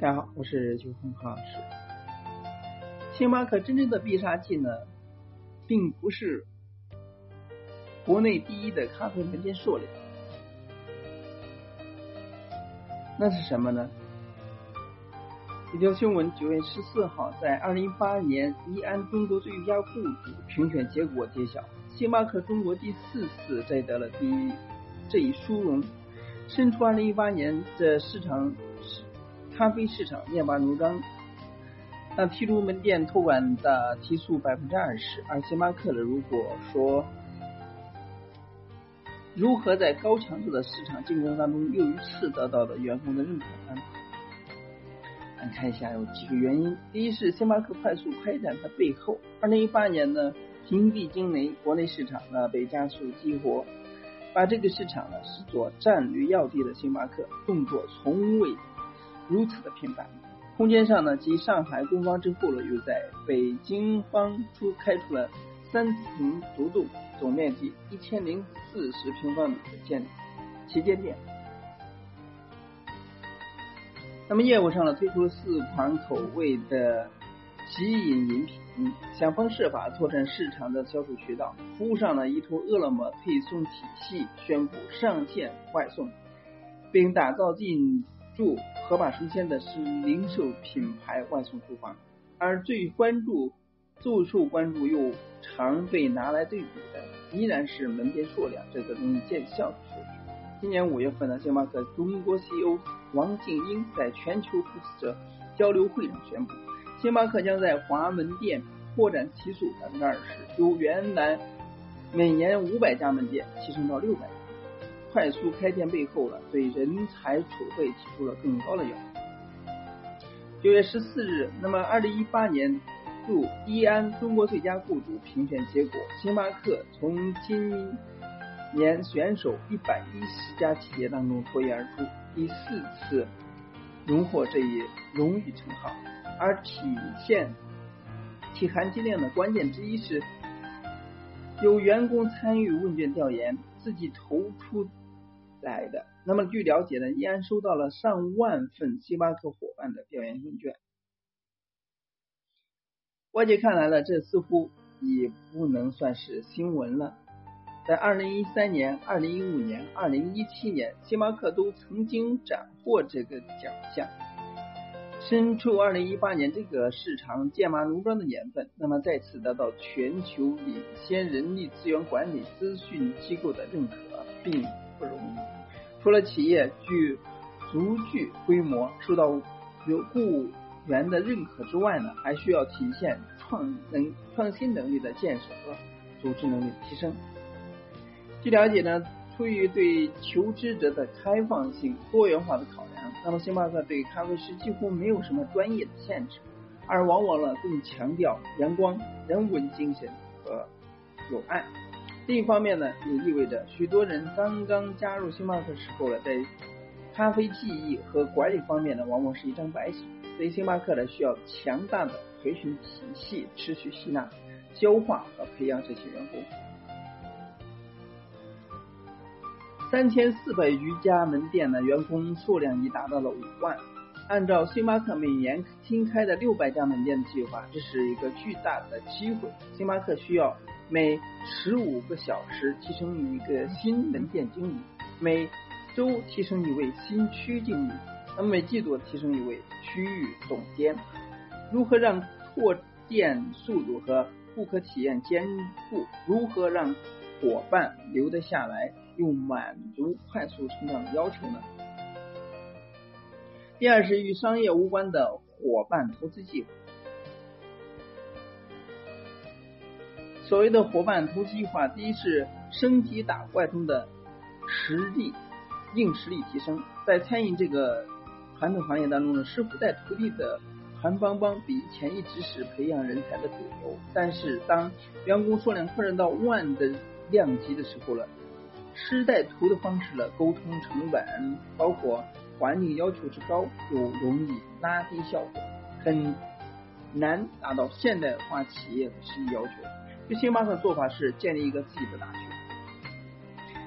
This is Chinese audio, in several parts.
大家好，我是邱红康老师。星巴克真正的必杀技呢，并不是国内第一的咖啡门店数量，那是什么呢？一条新闻，九月十四号，在二零一八年宜安中国最佳雇主评选结果揭晓，星巴克中国第四次摘得了第一这一殊荣。身处二零一八年的市场。咖啡市场剑拔弩张，那提出门店托管的提速百分之二十，而星巴克的如果说如何在高强度的市场竞争当中又一次得到了员工的认可来看一下有几个原因。第一是星巴克快速开展的背后，二零一八年呢，平地惊雷，国内市场呢被加速激活，把这个市场呢视作战略要地的星巴克动作从未。如此的频繁，空间上呢，继上海工坊之后呢，又在北京方出开出了三层独栋，总面积一千零四十平方米的建旗舰店。那么业务上呢，推出四款口味的即饮饮品，想方设法拓展市场的销售渠道。服务上呢，依托饿了么配送体系，宣布上线外送，并打造进。驻盒马生鲜的是零售品牌外送厨房，而最关注、最受关注又常被拿来对比的，依然是门店数量这个东西见效。今年五月份呢，星巴克中国 CEO 王静英在全球投资者交流会上宣布，星巴克将在华门店扩展提速百分之二十，由原来每年五百家门店提升到六百。快速开店背后呢，对人才储备提出了更高的要求。九月十四日，那么二零一八年度一安中国最佳雇主评选结果，星巴克从今年选手一百一十家企业当中脱颖而出，第四次荣获这一荣誉称号。而体现其含金量的关键之一是，有员工参与问卷调研，自己投出。来的。那么据了解呢，依然收到了上万份星巴克伙伴的调研问卷。外界看来呢，这似乎已不能算是新闻了。在二零一三年、二零一五年、二零一七年，星巴克都曾经斩获这个奖项。身处二零一八年这个市场剑拔弩张的年份，那么再次得到全球领先人力资源管理咨询机构的认可，并。不容易。除了企业具足具规模，受到有雇员的认可之外呢，还需要体现创能创新能力的建设和组织能力提升。据了解呢，出于对求职者的开放性、多元化的考量，那么星巴克对咖啡师几乎没有什么专业的限制，而往往呢更强调阳光、人文精神和友爱。另一方面呢，也意味着许多人刚刚加入星巴克时候呢，在咖啡技艺和管理方面呢，往往是一张白纸。所以星巴克呢，需要强大的培训体系，持续吸纳、消化和培养这些员工。三千四百余家门店的员工数量已达到了五万。按照星巴克每年新开的六百家门店的计划，这是一个巨大的机会。星巴克需要。每十五个小时提升一个新门店经理，每周提升一位新区经理，那么每季度提升一位区域总监。如何让拓店速度和顾客体验兼顾？如何让伙伴留得下来，又满足快速成长的要求呢？第二是与商业无关的伙伴投资计划。所谓的伙伴投资计划，第一是升级打怪中的实力硬实力提升。在餐饮这个传统行业当中呢，师傅带徒弟的团帮帮比以前一直是培养人才的主流。但是当员工数量扩展到万的量级的时候了，师带徒的方式了，沟通成本包括环境要求之高，就容易拉低效果，很难达到现代化企业的实际要求。就星巴克做法是建立一个自己的大学。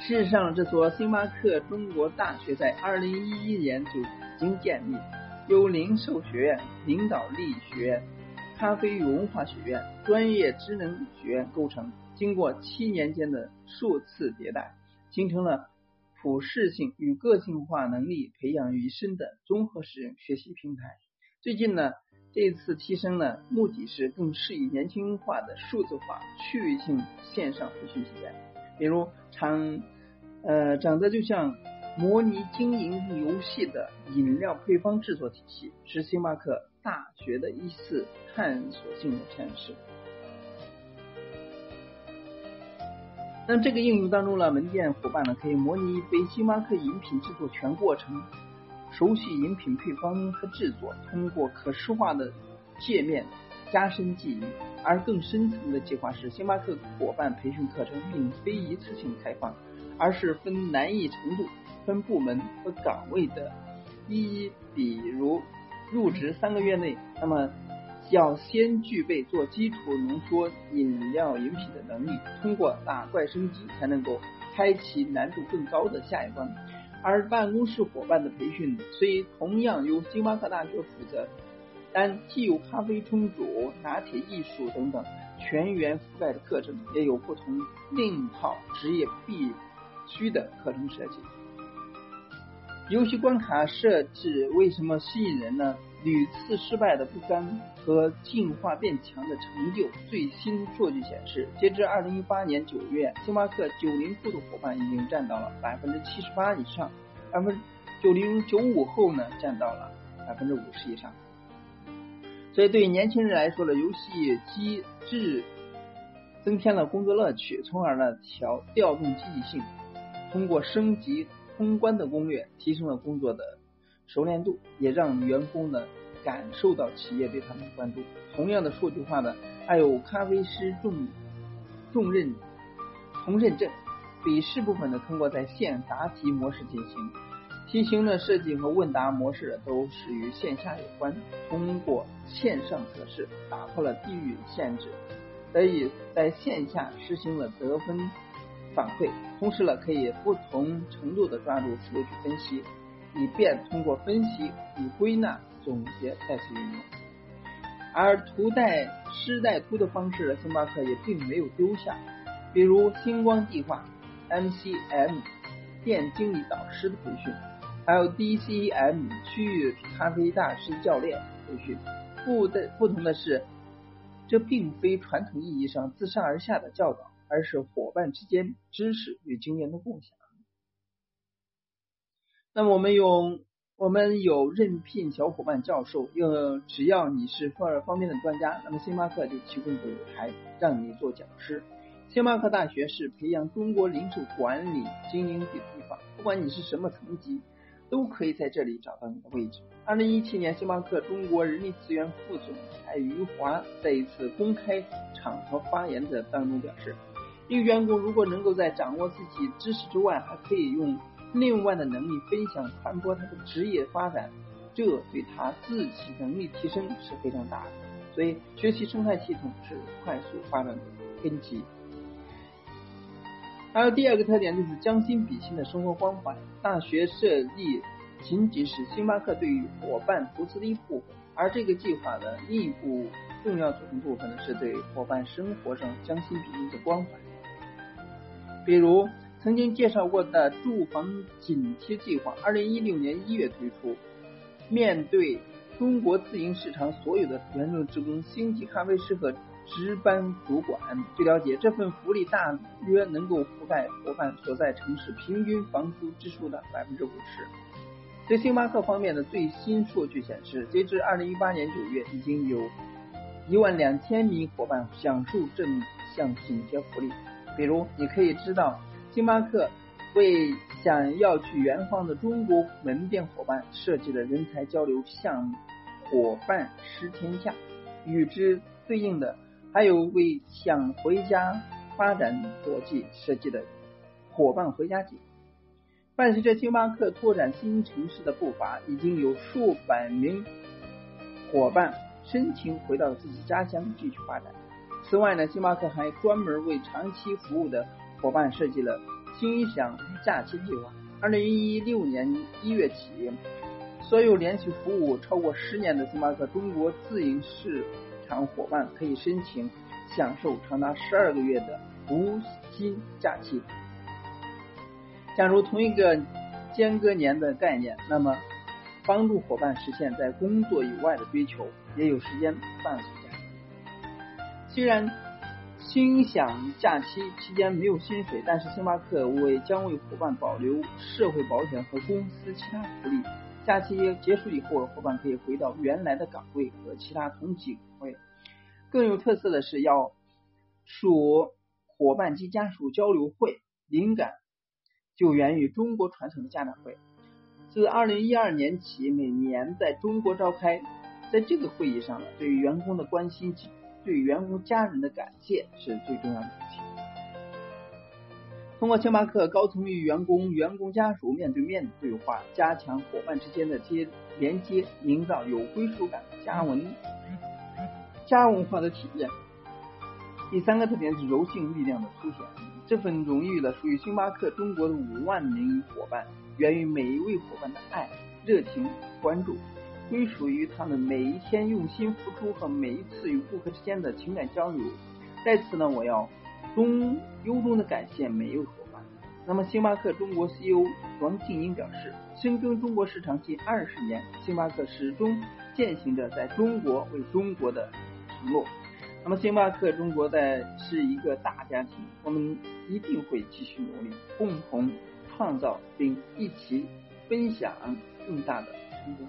事实上，这所星巴克中国大学在二零一一年就已经建立，由零售学院、领导力学院、咖啡与文化学院、专业职能学院构成，经过七年间的数次迭代，形成了普适性与个性化能力培养于一身的综合式学习平台。最近呢，这次提升呢，目的是更适宜年轻化的数字化区域性线上培训体验，比如长。呃，长得就像模拟经营游戏的饮料配方制作体系，是星巴克大学的一次探索性的尝试。那这个应用当中呢，门店伙伴呢可以模拟一杯星巴克饮品制作全过程，熟悉饮品配方和制作，通过可视化的界面加深记忆。而更深层的计划是，星巴克伙伴培训课程并非一次性开放。而是分难易程度、分部门和岗位的，一比如入职三个月内，那么要先具备做基础浓缩饮料饮品的能力，通过打怪升级才能够开启难度更高的下一关。而办公室伙伴的培训虽同样由星巴克大学负责，但既有咖啡冲煮、拿铁艺术等等全员覆盖的课程，也有不同另一套职业必。须的课程设计，游戏关卡设置为什么吸引人呢？屡次失败的不甘和进化变强的成就。最新数据显示，截至二零一八年九月，星巴克九零后的伙伴已经占到了百分之七十八以上，百分九零九五后呢占到了百分之五十以上。所以，对年轻人来说呢，游戏机制增添了工作乐趣，从而呢调调动积极性。通过升级通关的攻略，提升了工作的熟练度，也让员工呢感受到企业对他们的关注。同样的数据化呢，还有咖啡师重重任重认证，笔试部分呢通过在线答题模式进行，题型的设计和问答模式都是与线下有关。通过线上测试，打破了地域限制，得以在线下实行了得分。反馈，同时呢，可以不同程度的抓住思路去分析，以便通过分析与归纳、总结再次运用。而图带师带徒的方式，星巴克也并没有丢下，比如星光计划、MCM 店经理导师的培训，还有 DCM 区域咖啡大师教练培训。不的不同的是，这并非传统意义上自上而下的教导。而是伙伴之间知识与经验的共享。那么我们用我们有任聘小伙伴教授，又只要你是方方面的专家，那么星巴克就提供个舞台让你做讲师。星巴克大学是培养中国零售管理精英的地方，不管你是什么层级，都可以在这里找到你的位置。二零一七年，星巴克中国人力资源副总裁余华在一次公开场合发言的当中表示。一个员工如果能够在掌握自己知识之外，还可以用另外的能力分享传播他的职业发展，这对他自己能力提升是非常大的。所以，学习生态系统是快速发展的根基。还有第二个特点就是将心比心的生活关怀。大学设立仅仅是星巴克对于伙伴投资的一部分，而这个计划的另一部重要组成部分呢，是对伙伴生活上将心比心的关怀。比如曾经介绍过的住房紧贴计划，二零一六年一月推出。面对中国自营市场所有的原种职工、星级咖啡师和值班主管，据了解，这份福利大约能够覆盖伙伴所在城市平均房租支出的百分之五十。在星巴克方面的最新数据显示，截至二零一八年九月，已经有一万两千名伙伴享受这项紧贴福利。比如，你可以知道，星巴克为想要去远方的中国门店伙伴设计的人才交流项目“伙伴十天下”，与之对应的还有为想回家发展国际设计的“伙伴回家节”。伴随着星巴克拓展新城市的步伐，已经有数百名伙伴申请回到自己家乡继续发展。此外呢，星巴克还专门为长期服务的伙伴设计了心享假期计划。二零一六年一月起，所有连续服务超过十年的星巴克中国自营市场伙伴可以申请享受长达十二个月的无薪假期。假如同一个间隔年的概念，那么帮助伙伴实现在工作以外的追求，也有时间放暑假。虽然心享假期期间没有薪水，但是星巴克为将为伙伴保留社会保险和公司其他福利。假期结束以后，伙伴可以回到原来的岗位和其他同级岗位。更有特色的是，要属伙伴及家属交流会，灵感就源于中国传统的家长会。自二零一二年起，每年在中国召开，在这个会议上呢，对于员工的关心及。对员工家人的感谢是最重要的事情。通过星巴克高层与员工、员工家属面对面的对话，加强伙伴之间的接连接，营造有归属感的家文家文化的体验。第三个特点是柔性力量的凸显。这份荣誉呢，属于星巴克中国的五万名伙伴，源于每一位伙伴的爱、热情、关注。归属于他们每一天用心付出和每一次与顾客之间的情感交流。在此呢，我要衷由衷的感谢每一位伙伴。那么，星巴克中国 CEO 王静英表示，深耕中国市场近二十年，星巴克始终践行着在中国为中国的承诺。那么，星巴克中国在是一个大家庭，我们一定会继续努力，共同创造并一起分享更大的成功。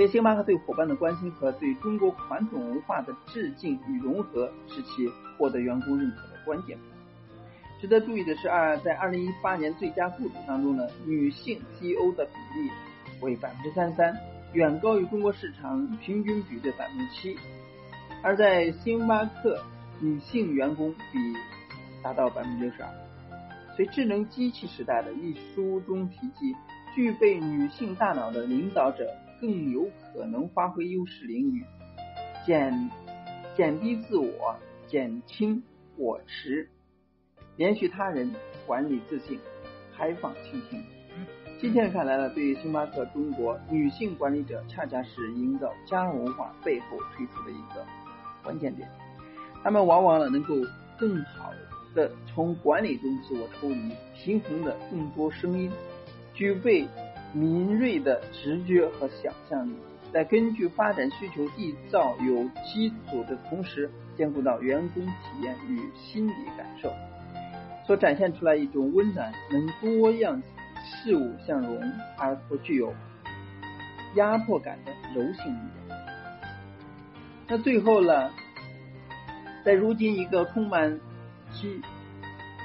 对星巴克对伙伴的关心和对中国传统文化的致敬与融合，是其获得员工认可的关键。值得注意的是，二在二零一八年最佳雇主当中呢，女性 CEO 的比例为百分之三三，远高于中国市场平均比的百分之七。而在星巴克，女性员工比达到百分之六十二。随《智能机器时代》的一书中提及，具备女性大脑的领导者。更有可能发挥优势领域，减减低自我，减轻我持，连续他人，管理自信，开放倾听。今天看来呢，对于星巴克中国女性管理者，恰恰是营造家文化背后推出的一个关键点。他们往往呢，能够更好的从管理中自我抽离，平衡的更多声音，具备。敏锐的直觉和想象力，在根据发展需求缔造有机组的同时，兼顾到员工体验与心理感受，所展现出来一种温暖、能多样事物相融而不具有压迫感的柔性力量。那最后呢，在如今一个充满其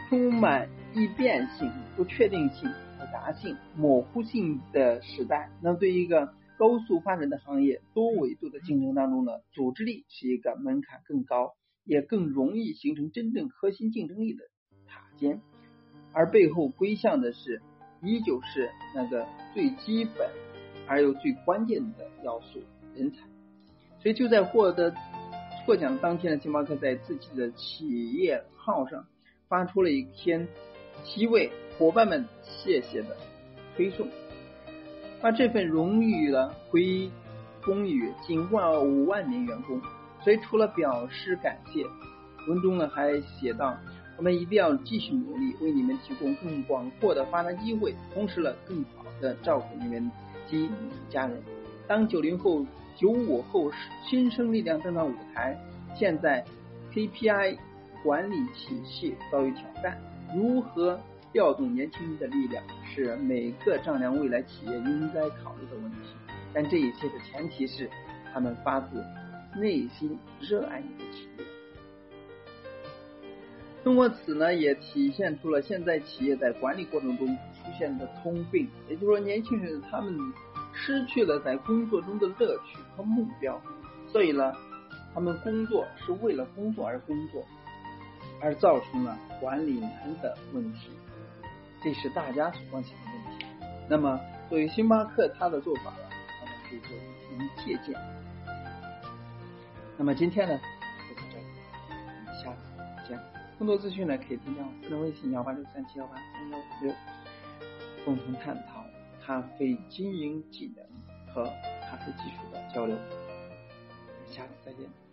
充满易变性、不确定性。杂性、模糊性的时代，那对于一个高速发展的行业、多维度的竞争当中呢，组织力是一个门槛更高，也更容易形成真正核心竞争力的塔尖，而背后归向的是，依旧是那个最基本而又最关键的要素——人才。所以就在获得获奖当天的星巴克在自己的企业号上发出了一篇题为。伙伴们，谢谢的推送，把这份荣誉呢归功于近万五万名员工。所以除了表示感谢，文中呢还写到：我们一定要继续努力，为你们提供更广阔的发展机会，同时呢更好的照顾你们及你家人。当九零后、九五后新生力量登上舞台，现在 KPI 管理体系遭遇挑战，如何？调动年轻人的力量是每个丈量未来企业应该考虑的问题，但这一切的前提是他们发自内心热爱你的企业。通过此呢，也体现出了现在企业在管理过程中出现的通病，也就是说，年轻人他们失去了在工作中的乐趣和目标，所以呢，他们工作是为了工作而工作，而造成了管理难的问题。这是大家所关心的问题。那么，作为星巴克，他的做法呢，我们可以做一借鉴。那么今天呢，就到这里，我们下次见更多资讯呢，可以添加我私人微信幺八六三七幺八三幺五六，共同探讨咖啡经营技能和咖啡技术的交流。下次再见。